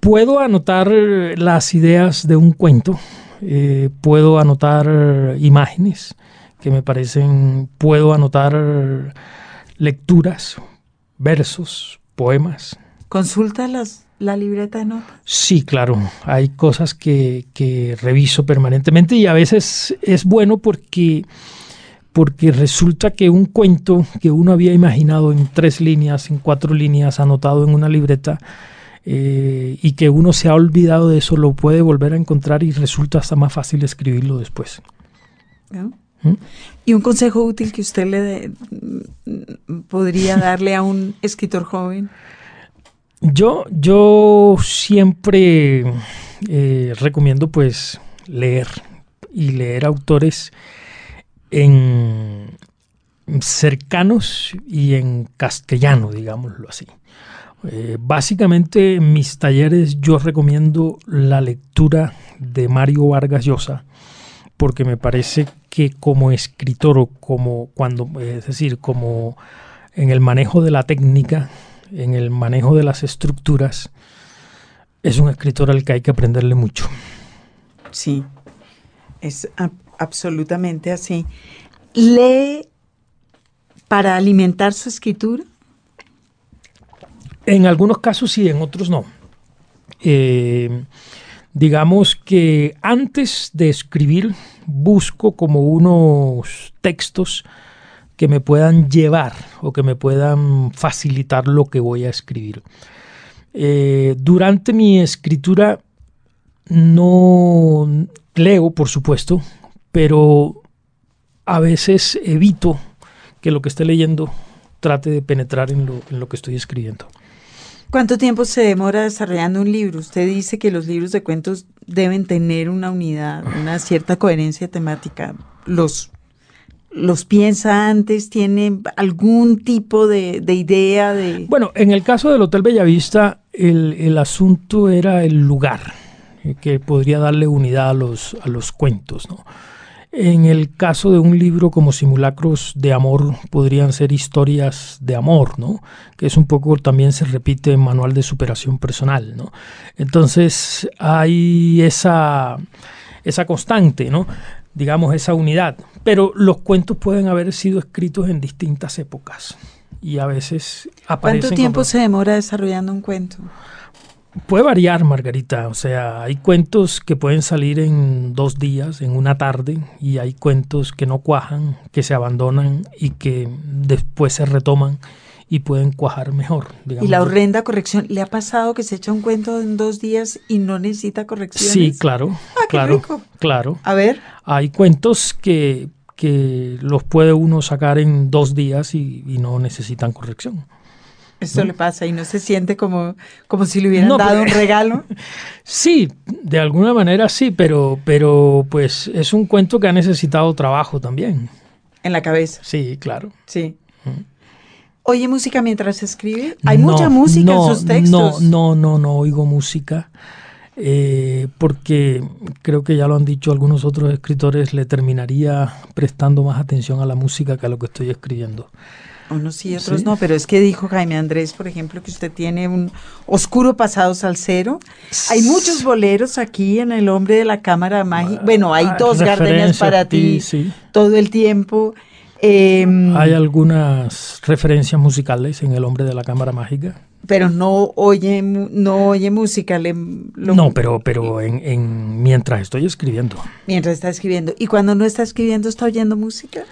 Puedo anotar las ideas de un cuento, eh, puedo anotar imágenes que me parecen, puedo anotar lecturas, versos, poemas. ¿Consulta las, la libreta de notas? Sí, claro. Hay cosas que, que reviso permanentemente y a veces es bueno porque porque resulta que un cuento que uno había imaginado en tres líneas, en cuatro líneas, anotado en una libreta, eh, y que uno se ha olvidado de eso, lo puede volver a encontrar y resulta hasta más fácil escribirlo después. ¿Mm? ¿Y un consejo útil que usted le podría darle a un escritor joven? Yo, yo siempre eh, recomiendo pues leer y leer autores en cercanos y en castellano, digámoslo así. Eh, básicamente en mis talleres yo recomiendo la lectura de Mario Vargas Llosa porque me parece que como escritor o como cuando es decir como en el manejo de la técnica en el manejo de las estructuras es un escritor al que hay que aprenderle mucho sí es absolutamente así. ¿Lee para alimentar su escritura? En algunos casos sí, en otros no. Eh, digamos que antes de escribir busco como unos textos que me puedan llevar o que me puedan facilitar lo que voy a escribir. Eh, durante mi escritura no leo, por supuesto, pero a veces evito que lo que esté leyendo trate de penetrar en lo, que estoy escribiendo. ¿Cuánto tiempo se demora desarrollando un libro? Usted dice que los libros de cuentos deben tener una unidad, una cierta coherencia temática. ¿Los, los piensa antes? ¿Tiene algún tipo de, idea de...? Bueno, en el caso del Hotel Bellavista, el, el asunto era el lugar eh, que podría darle unidad a los, a los cuentos, ¿no? En el caso de un libro como Simulacros de Amor, podrían ser historias de amor, ¿no? Que es un poco, también se repite en Manual de Superación Personal, ¿no? Entonces hay esa, esa constante, ¿no? Digamos, esa unidad. Pero los cuentos pueden haber sido escritos en distintas épocas y a veces aparecen. ¿Cuánto tiempo se demora desarrollando un cuento? Puede variar, Margarita. O sea, hay cuentos que pueden salir en dos días, en una tarde, y hay cuentos que no cuajan, que se abandonan y que después se retoman y pueden cuajar mejor. Y la horrenda corrección, ¿le ha pasado que se echa un cuento en dos días y no necesita corrección? Sí, claro, ah, claro, claro. A ver. Hay cuentos que, que los puede uno sacar en dos días y no necesitan corrección. Eso le pasa y no se siente como, como si le hubieran dado un regalo. Sí, de alguna manera sí, pero, pero pues es un cuento que ha necesitado trabajo también. En la cabeza. Sí, claro. Sí. ¿Oye música mientras escribe? ¿Hay mucha música en sus textos? No, no, no, no oigo música. Eh, porque creo que ya lo han dicho algunos otros escritores, le terminaría prestando más atención a la música que a lo que estoy escribiendo. Unos sí, otros no, pero es que dijo Jaime Andrés, por ejemplo, que usted tiene un oscuro pasado salsero. Hay muchos boleros aquí en El Hombre de la Cámara Mágica. Bueno, hay ah, dos gardenias para ti todo el tiempo. Em, hay algunas referencias musicales en El Hombre de la Cámara Mágica. Pero no oye, no oye música. no, pero, pero en, mientras estoy escribiendo. Mientras está escribiendo. ¿Y cuando no está escribiendo, está oyendo música?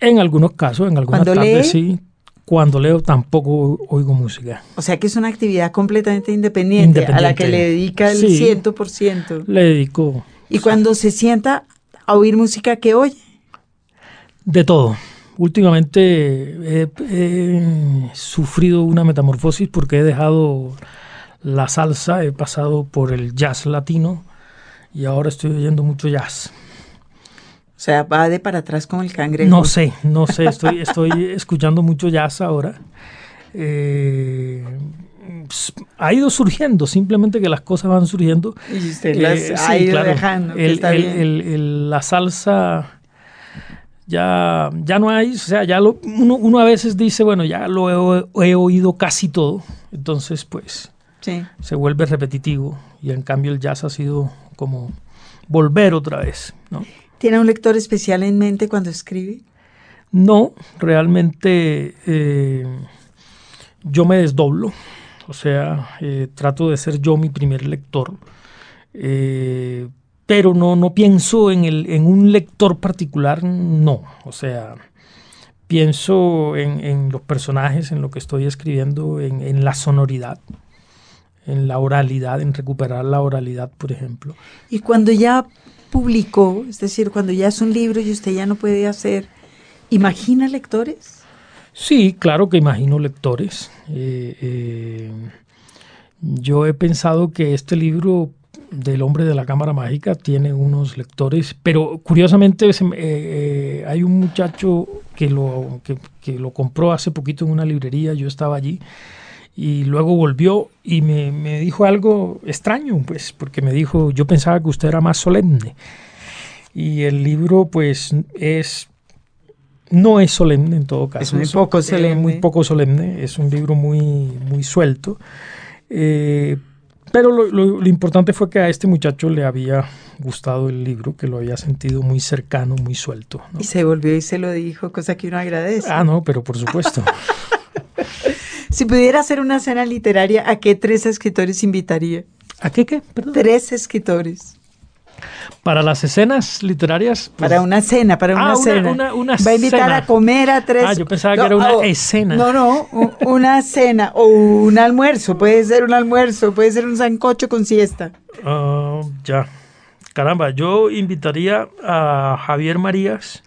En algunos casos, en algunas tardes sí. Cuando leo tampoco oigo música. O sea que es una actividad completamente independiente, a la que le dedica el ciento por ciento. Le dedico. ¿Y cuando se sienta a oír música, qué oye? De todo. Últimamente he, sufrido una metamorfosis porque he dejado la salsa, he pasado por el jazz latino y ahora estoy oyendo mucho jazz. O sea, va de para atrás como el cangrejo. No sé, no sé, estoy, estoy escuchando mucho jazz ahora. Eh, ha ido surgiendo, simplemente que las cosas van surgiendo. Y usted las eh, ha ido dejando. la salsa ya, ya no hay, o sea, ya lo, uno, a veces dice, bueno, ya lo he, oído casi todo, entonces pues se vuelve repetitivo y en cambio el jazz ha sido como volver otra vez, ¿no? ¿Tiene un lector especial en mente cuando escribe? No, realmente eh, yo me desdoblo, o sea, eh, trato de ser yo mi primer lector, eh, pero no, no pienso en, el, en un lector particular, no, o sea, pienso en, los personajes, en lo que estoy escribiendo, en, en la sonoridad en la oralidad, en recuperar la oralidad, por ejemplo. Y cuando ya publicó, es decir, cuando ya es un libro y usted ya no puede hacer, ¿imagina lectores? Sí, claro que imagino lectores. Eh, eh, yo he pensado que este libro del hombre de la cámara mágica tiene unos lectores, pero curiosamente eh, hay un muchacho que lo, que lo compró hace poquito en una librería, yo estaba allí, y luego volvió y me, dijo algo extraño, pues, porque me dijo, yo pensaba que usted era más solemne. Y el libro, pues, es no es solemne en todo caso. Es muy poco solemne. muy poco solemne, es un libro muy, muy suelto. Eh, pero lo, importante fue que a este muchacho le había gustado el libro, que lo había sentido muy cercano, muy suelto. Y se volvió y se lo dijo, cosa que uno agradece. Ah, no, pero por supuesto. Si pudiera hacer una cena literaria, ¿a qué tres escritores invitaría? ¿A qué qué? Tres escritores. Para las escenas literarias. Pues para una cena, para una, ah, cena. Va a invitar a comer a tres. Ah, yo pensaba que era una escena. No, no, una cena o un almuerzo. Puede ser un almuerzo, puede ser un sancocho con siesta. Ah, ya. Caramba, yo invitaría a Javier Marías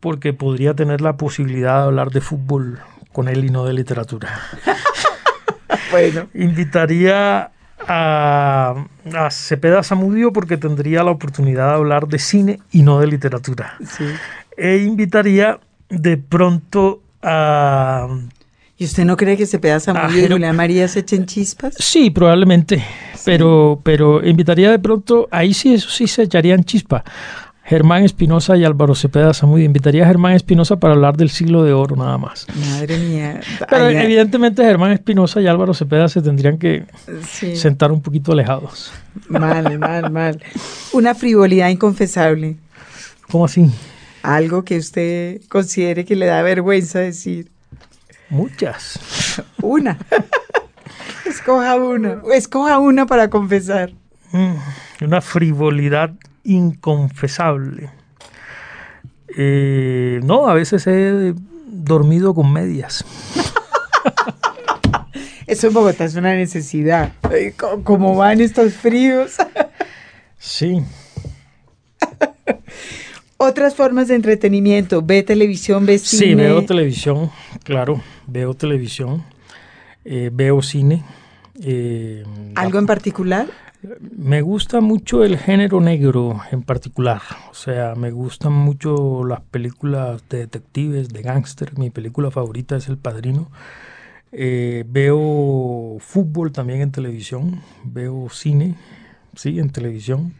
porque podría tener la posibilidad de hablar de fútbol con él y no de literatura. bueno. Invitaría a, a, Cepeda Zamudio porque tendría la oportunidad de hablar de cine y no de literatura. Sí. E invitaría de pronto a... ¿Y usted no cree que Cepeda Zamudio y Julián María se echen chispas? Sí, probablemente. Pero, pero invitaría de pronto, ahí sí, eso sí se echarían chispa Germán Espinosa y Álvaro Cepeda Zamudio. Invitaría a Germán Espinosa para hablar del siglo de oro nada más. Madre mía. Pero evidentemente Germán Espinosa y Álvaro Cepeda se tendrían que sentar un poquito alejados. Mal, mal, mal. Una frivolidad inconfesable. ¿Cómo así? Algo que usted considere que le da vergüenza decir. Muchas. Una. Escoja una. Escoja una para confesar. Mm, una frivolidad inconfesable. Eh, no, a veces he dormido con medias. Eso en Bogotá es una necesidad. Como van estos fríos. sí. Otras formas de entretenimiento. ¿Ve televisión, ve cine? Sí, veo televisión, claro. Veo televisión. Eh, veo cine. Eh, ¿Algo en particular? Me gusta mucho el género negro en particular, o sea, me gustan mucho las películas de detectives, de gángster, mi película favorita es El Padrino. Eh, veo fútbol también en televisión, veo cine, sí, en televisión,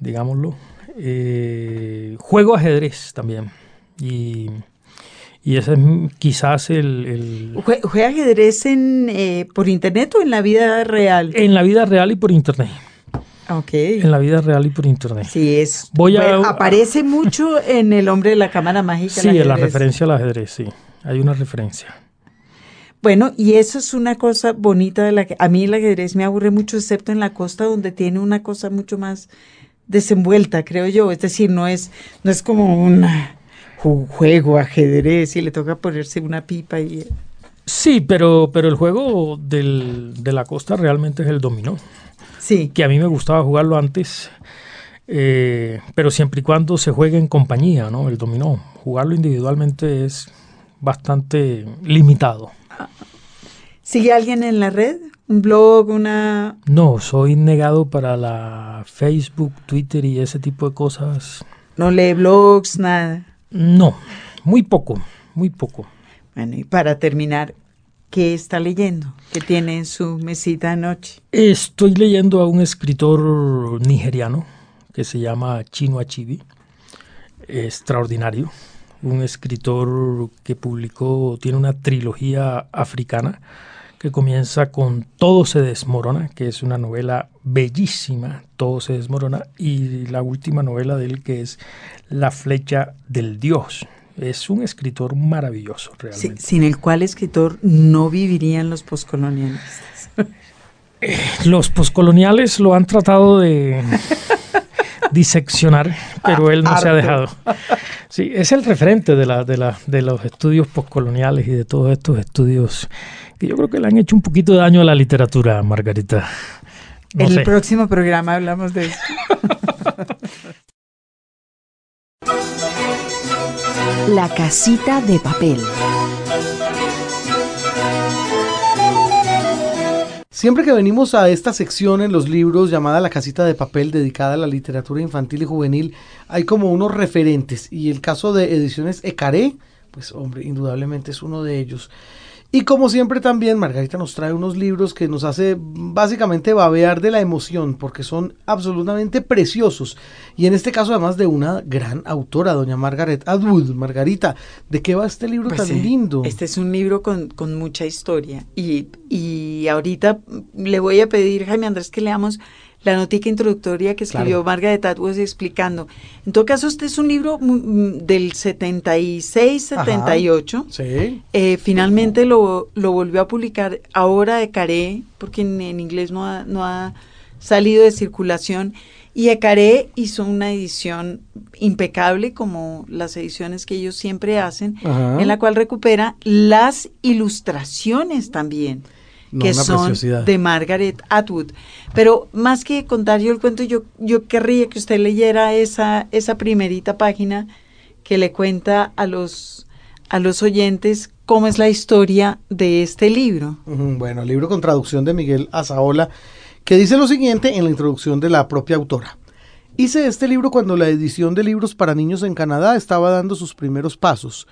digámoslo. Eh, juego ajedrez también y y ese es quizás el... ¿Juega ajedrez en, eh, por internet o en la vida real? En la vida real y por internet. Ok. En la vida real y por internet. Sí, es. Voy a, aparece mucho en El hombre de la cámara mágica. Sí, en la referencia al ajedrez, sí. Hay una referencia. Bueno, y eso es una cosa bonita de la que a mí el ajedrez me aburre mucho, excepto en la costa donde tiene una cosa mucho más desenvuelta, creo yo. Es decir, no es, no es como una juego, ajedrez, y le toca ponerse una pipa y... Sí, pero, pero el juego del, de la costa realmente es el dominó. Sí. Que a mí me gustaba jugarlo antes, eh, pero siempre y cuando se juegue en compañía, ¿no? El dominó. Jugarlo individualmente es bastante limitado. ¿Sigue alguien en la red? ¿Un blog? ¿Una...? No, soy negado para la Facebook, Twitter y ese tipo de cosas. ¿No lee blogs, nada? No, muy poco, muy poco. Bueno, y para terminar, ¿Qué está leyendo? ¿Qué tiene en su mesita anoche? Estoy leyendo a un escritor nigeriano que se llama Chino Achibi. Extraordinario. Un escritor que publicó, tiene una trilogía africana que comienza con Todo se desmorona, que es una novela bellísima, Todo se desmorona, y la última novela de él que es La flecha del dios. Es un escritor maravilloso, realmente. sin el cual escritor no vivirían los poscolonialistas. Eh, los poscoloniales lo han tratado de diseccionar, pero él no se ha dejado. Sí, es el referente de, la, de, la, de los estudios poscoloniales y de todos estos estudios que yo creo que le han hecho un poquito de daño a la literatura, Margarita. en el próximo programa hablamos de eso. La casita de papel. Siempre que venimos a esta sección en los libros llamada La casita de papel dedicada a la literatura infantil y juvenil, hay como unos referentes y el caso de Ediciones Ecaré, pues hombre, indudablemente es uno de ellos. Y como siempre también Margarita nos trae unos libros que nos hace básicamente babear de la emoción porque son absolutamente preciosos. Y en este caso además de una gran autora, doña Margaret Atwood. Margarita, ¿de qué va este libro pues, tan lindo? Este es un libro con, mucha historia. Y, y ahorita le voy a pedir, Jaime Andrés, que leamos la notica introductoria que escribió Margaret Atwood explicando. En todo caso, este es un libro del 76-78. Sí. Eh, finalmente lo, lo, volvió a publicar ahora de Caré, porque en, inglés no ha, no ha salido de circulación. Y Ecaré hizo una edición impecable, como las ediciones que ellos siempre hacen, en la cual recupera las ilustraciones también que son de Margaret Atwood. Pero más que contar yo el cuento, yo, yo querría que usted leyera esa, esa primerita página que le cuenta a los, a los oyentes cómo es la historia de este libro. Bueno, el libro con traducción de Miguel Azaola, que dice lo siguiente en la introducción de la propia autora. Hice este libro cuando la edición de libros para niños en Canadá estaba dando sus primeros pasos.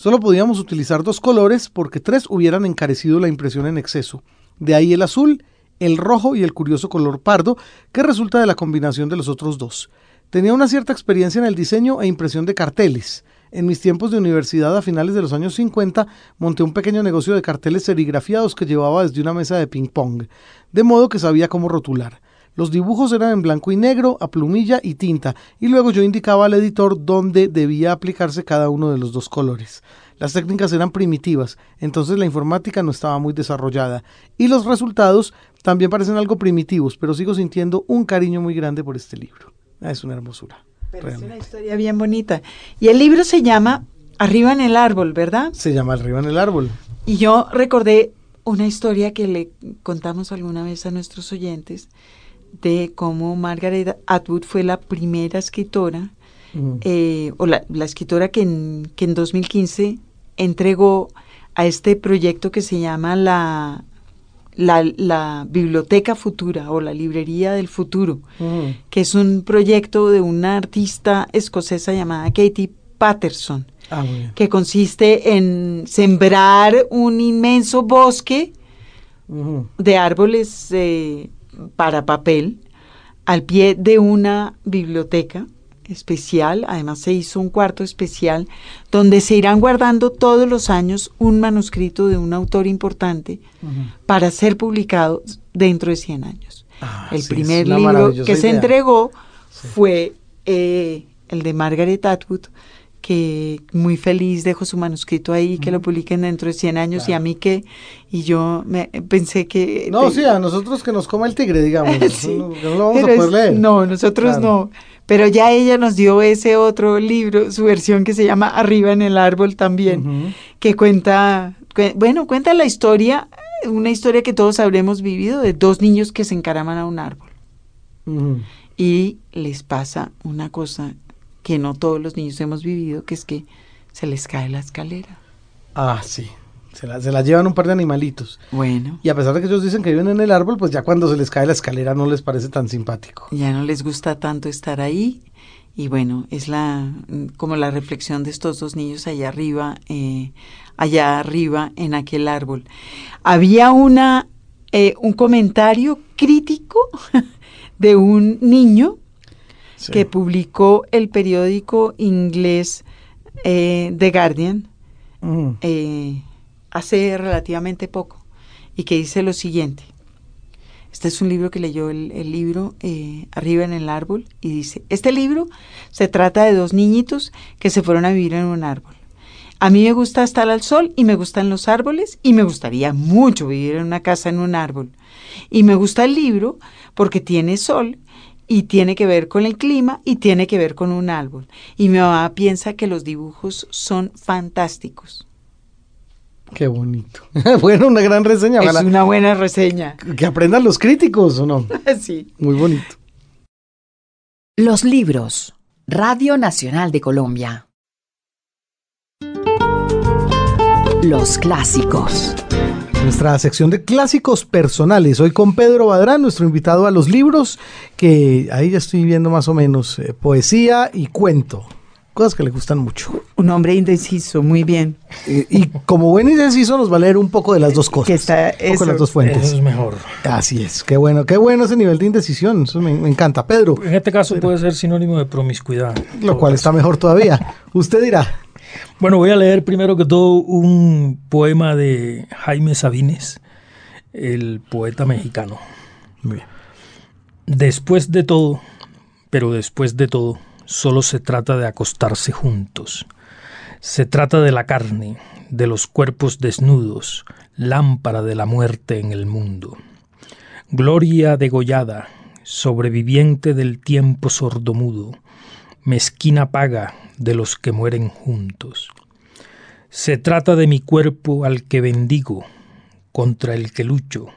Solo podíamos utilizar dos colores porque tres hubieran encarecido la impresión en exceso. De ahí el azul, el rojo y el curioso color pardo, que resulta de la combinación de los otros dos. Tenía una cierta experiencia en el diseño e impresión de carteles. En mis tiempos de universidad a finales de los años 50 monté un pequeño negocio de carteles serigrafiados que llevaba desde una mesa de ping pong, de modo que sabía cómo rotular. Los dibujos eran en blanco y negro, a plumilla y tinta, y luego yo indicaba al editor dónde debía aplicarse cada uno de los dos colores. Las técnicas eran primitivas, entonces la informática no estaba muy desarrollada, y los resultados también parecen algo primitivos, pero sigo sintiendo un cariño muy grande por este libro. Ah, es una hermosura. es una historia bien bonita. Y el libro se llama Arriba en el árbol, ¿verdad? Se llama Arriba en el árbol. Y yo recordé una historia que le contamos alguna vez a nuestros oyentes, de cómo Margaret Atwood fue la primera escritora, eh, o la, escritora que en, que en 2015 entregó a este proyecto que se llama la, la, Biblioteca Futura o la Librería del Futuro, que es un proyecto de una artista escocesa llamada Katie Patterson, ah, que consiste en sembrar un inmenso bosque de árboles eh, para papel al pie de una biblioteca especial, además se hizo un cuarto especial donde se irán guardando todos los años un manuscrito de un autor importante para ser publicado dentro de 100 años. Ah, el primer libro que se entregó fue eh, el de Margaret Atwood, que muy feliz dejo su manuscrito ahí, que lo publiquen dentro de 100 años y a mí que, y yo me pensé que... No, sí, a nosotros que nos coma el tigre, digamos. no, lo vamos a poder leer. No, nosotros no. Pero ya ella nos dio ese otro libro, su versión que se llama Arriba en el árbol también, que cuenta, bueno, cuenta la historia, una historia que todos habremos vivido de dos niños que se encaraman a un árbol. Y les pasa una cosa que no todos los niños hemos vivido, que es que se les cae la escalera. Ah, sí. Se la, se la, llevan un par de animalitos. Bueno. Y a pesar de que ellos dicen que viven en el árbol, pues ya cuando se les cae la escalera no les parece tan simpático. Ya no les gusta tanto estar ahí y bueno, es la como la reflexión de estos dos niños allá arriba, eh, allá arriba en aquel árbol. Había una eh, un comentario crítico de un niño que publicó el periódico inglés eh, The Guardian mm. hace relativamente poco y que dice lo siguiente. Este es un libro que leyó el, libro eh, arriba en el árbol y dice, este libro se trata de dos niñitos que se fueron a vivir en un árbol. A mí me gusta estar al sol y me gustan los árboles y me gustaría mucho vivir en una casa en un árbol. Y me gusta el libro porque tiene sol y tiene que ver con el clima y tiene que ver con un árbol. Y mi mamá piensa que los dibujos son fantásticos. Qué bonito. bueno, una gran reseña. Es una buena reseña. Que aprendan los críticos, ¿o no? sí. Muy bonito. Los libros. Radio Nacional de Colombia. Los clásicos. Nuestra sección de clásicos personales. Hoy con Pedro Badrán, nuestro invitado a los libros, que ahí ya estoy viendo más o menos eh, poesía y cuento cosas que le gustan mucho. Un hombre indeciso, muy bien. Y, como buen indeciso nos va a leer un poco de las dos cosas. Que está, un poco de las dos fuentes. Eso es mejor. Así es, qué bueno, qué bueno ese nivel de indecisión, eso me, encanta. Pedro. En este caso puede ser sinónimo de promiscuidad. Lo cual está mejor todavía. Usted dirá. Bueno, voy a leer primero que todo un poema de Jaime Sabines, el poeta mexicano. Muy bien. Después de todo, pero después de todo, solo se trata de acostarse juntos. Se trata de la carne, de los cuerpos desnudos, lámpara de la muerte en el mundo. Gloria degollada, sobreviviente del tiempo sordomudo, mezquina paga de los que mueren juntos. Se trata de mi cuerpo al que bendigo, contra el que lucho,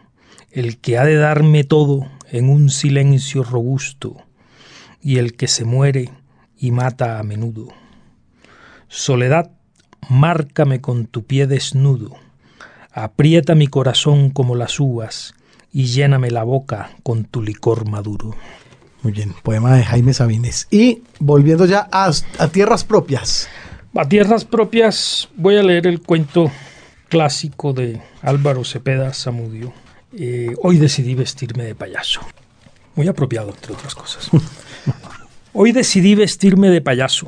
el que ha de darme todo en un silencio robusto, y el que se muere y mata a menudo. Soledad, márcame con tu pie desnudo, aprieta mi corazón como las uvas y lléname la boca con tu licor maduro. Muy bien, poema de Jaime Sabines. Y volviendo ya a, tierras propias. A tierras propias voy a leer el cuento clásico de Álvaro Cepeda Zamudio. Eh, hoy decidí vestirme de payaso. Muy apropiado, entre otras cosas. Hoy decidí vestirme de payaso.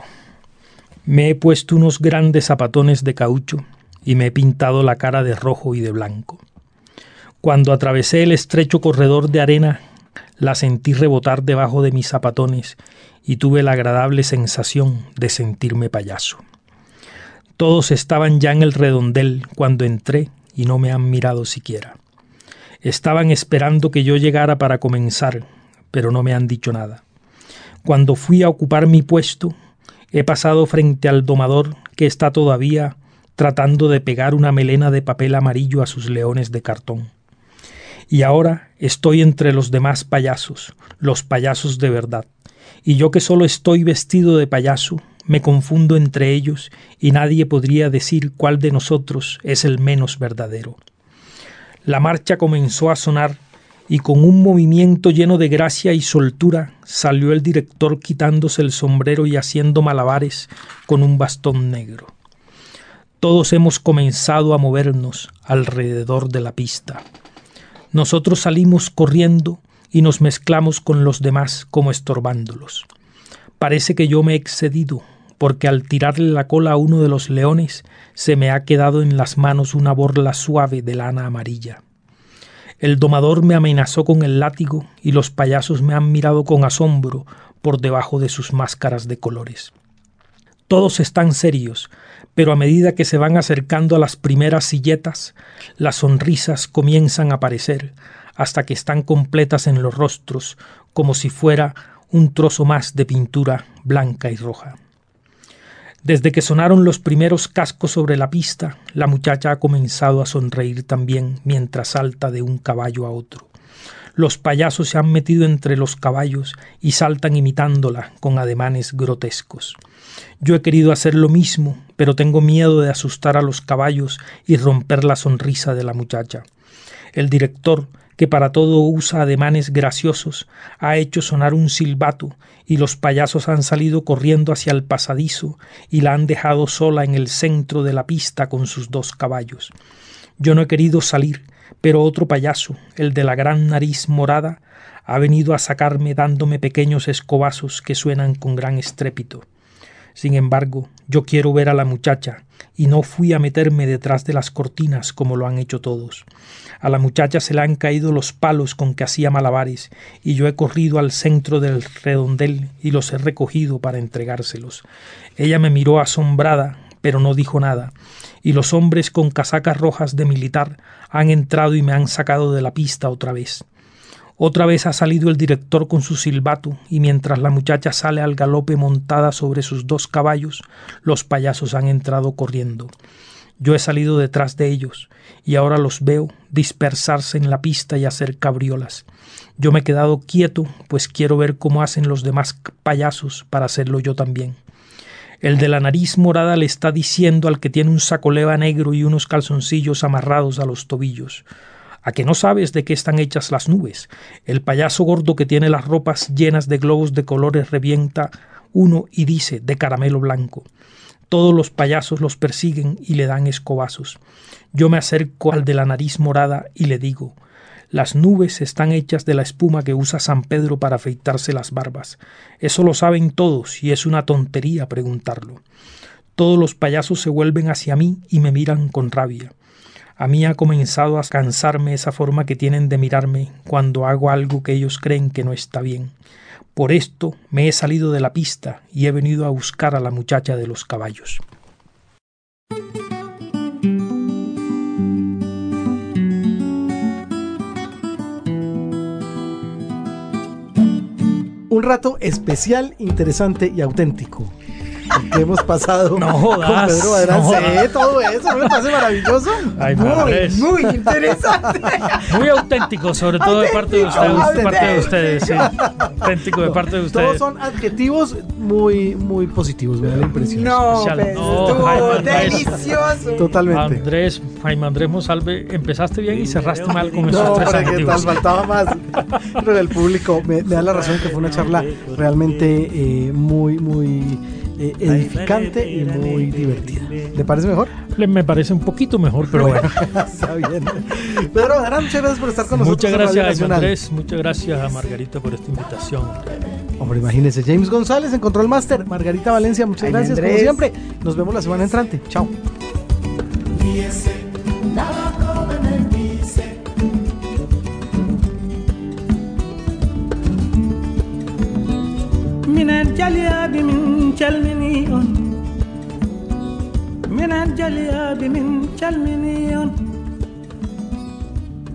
Me he puesto unos grandes zapatones de caucho y me he pintado la cara de rojo y de blanco. Cuando atravesé el estrecho corredor de arena, la sentí rebotar debajo de mis zapatones y tuve la agradable sensación de sentirme payaso. Todos estaban ya en el redondel cuando entré y no me han mirado siquiera. Estaban esperando que yo llegara para comenzar, pero no me han dicho nada. Cuando fui a ocupar mi puesto, he pasado frente al domador que está todavía tratando de pegar una melena de papel amarillo a sus leones de cartón. Y ahora estoy entre los demás payasos, los payasos de verdad, y yo que solo estoy vestido de payaso, me confundo entre ellos y nadie podría decir cuál de nosotros es el menos verdadero. La marcha comenzó a sonar y con un movimiento lleno de gracia y soltura salió el director quitándose el sombrero y haciendo malabares con un bastón negro. Todos hemos comenzado a movernos alrededor de la pista. Nosotros salimos corriendo y nos mezclamos con los demás como estorbándolos. Parece que yo me he excedido, porque al tirarle la cola a uno de los leones se me ha quedado en las manos una borla suave de lana amarilla. El domador me amenazó con el látigo y los payasos me han mirado con asombro por debajo de sus máscaras de colores. Todos están serios, pero a medida que se van acercando a las primeras silletas, las sonrisas comienzan a aparecer hasta que están completas en los rostros, como si fuera un trozo más de pintura blanca y roja. Desde que sonaron los primeros cascos sobre la pista, la muchacha ha comenzado a sonreír también mientras salta de un caballo a otro. Los payasos se han metido entre los caballos y saltan imitándola con ademanes grotescos. Yo he querido hacer lo mismo, pero tengo miedo de asustar a los caballos y romper la sonrisa de la muchacha. El director, que para todo usa ademanes graciosos, ha hecho sonar un silbato, y los payasos han salido corriendo hacia el pasadizo y la han dejado sola en el centro de la pista con sus dos caballos. Yo no he querido salir, pero otro payaso, el de la gran nariz morada, ha venido a sacarme dándome pequeños escobazos que suenan con gran estrépito. Sin embargo, yo quiero ver a la muchacha, y no fui a meterme detrás de las cortinas como lo han hecho todos. A la muchacha se le han caído los palos con que hacía malabares, y yo he corrido al centro del redondel y los he recogido para entregárselos. Ella me miró asombrada, pero no dijo nada, y los hombres con casacas rojas de militar han entrado y me han sacado de la pista otra vez. Otra vez ha salido el director con su silbato, y mientras la muchacha sale al galope montada sobre sus dos caballos, los payasos han entrado corriendo. Yo he salido detrás de ellos, y ahora los veo dispersarse en la pista y hacer cabriolas. Yo me he quedado quieto, pues quiero ver cómo hacen los demás payasos para hacerlo yo también. El de la nariz morada le está diciendo al que tiene un saco leva negro y unos calzoncillos amarrados a los tobillos ¿A que no sabes de qué están hechas las nubes? El payaso gordo que tiene las ropas llenas de globos de colores revienta uno y dice de caramelo blanco. Todos los payasos los persiguen y le dan escobazos. Yo me acerco al de la nariz morada y le digo las nubes están hechas de la espuma que usa San Pedro para afeitarse las barbas. Eso lo saben todos y es una tontería preguntarlo. Todos los payasos se vuelven hacia mí y me miran con rabia. A mí ha comenzado a cansarme esa forma que tienen de mirarme cuando hago algo que ellos creen que no está bien. Por esto me he salido de la pista y he venido a buscar a la muchacha de los caballos. Un rato especial, interesante y auténtico que hemos pasado no jodas, con Pedro Adrián. No todo eso, ¿no me parece maravilloso? Ay, muy, muy interesante. Muy auténtico, sobre todo de parte de ustedes. De parte de ustedes sí. Auténtico de parte de ustedes. Todos son adjetivos muy, muy positivos, me da la impresión. No, no delicioso. Totalmente. Andrés, Jaime Andrés Monsalve, empezaste bien y cerraste mal con esos no, tres adjetivos. Tal, faltaba más. Pero el público me, me, da la razón que fue una charla realmente eh, muy, muy eh, edificante y muy divertida. ¿Le parece mejor? Le, me parece un poquito mejor, pero bueno. Está bien. Pedro, muchas gracias por estar con nosotros. Muchas gracias, a Andrés. Muchas gracias a Margarita por esta invitación. Hombre, imagínese. James González en Control Master. Margarita Valencia, muchas gracias como siempre. Nos vemos la semana entrante. Chao. من الجلياب من تلمنيون من الجلياب من تلمنيون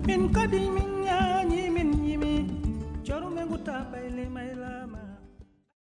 من قديم